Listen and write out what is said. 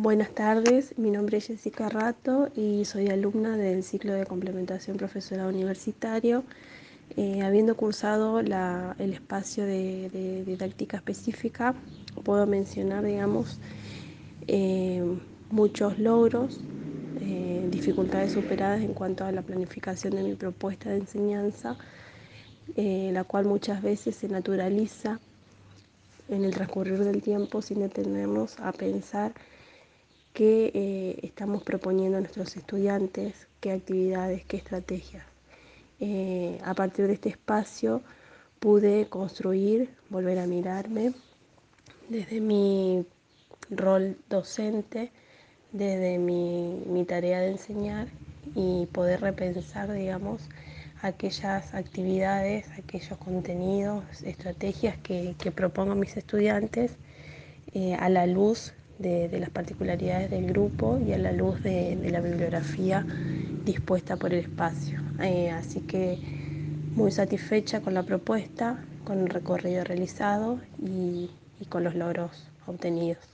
Buenas tardes, mi nombre es Jessica Rato y soy alumna del ciclo de complementación profesorado universitario. Eh, habiendo cursado el espacio de, didáctica específica, puedo mencionar, digamos, eh, muchos logros, eh, dificultades superadas en cuanto a la planificación de mi propuesta de enseñanza, la cual muchas veces se naturaliza en el transcurrir del tiempo sin detenernos a pensar qué eh, estamos proponiendo a nuestros estudiantes, qué actividades, qué estrategias. Eh, a partir de este espacio pude construir, volver a mirarme desde mi rol docente, desde mi, tarea de enseñar y poder repensar, digamos, aquellas actividades, aquellos contenidos, estrategias que, propongo a mis estudiantes eh, a la luz de, las particularidades del grupo y a la luz de, la bibliografía dispuesta por el espacio. Eh, así que muy satisfecha con la propuesta, con el recorrido realizado y con los logros obtenidos.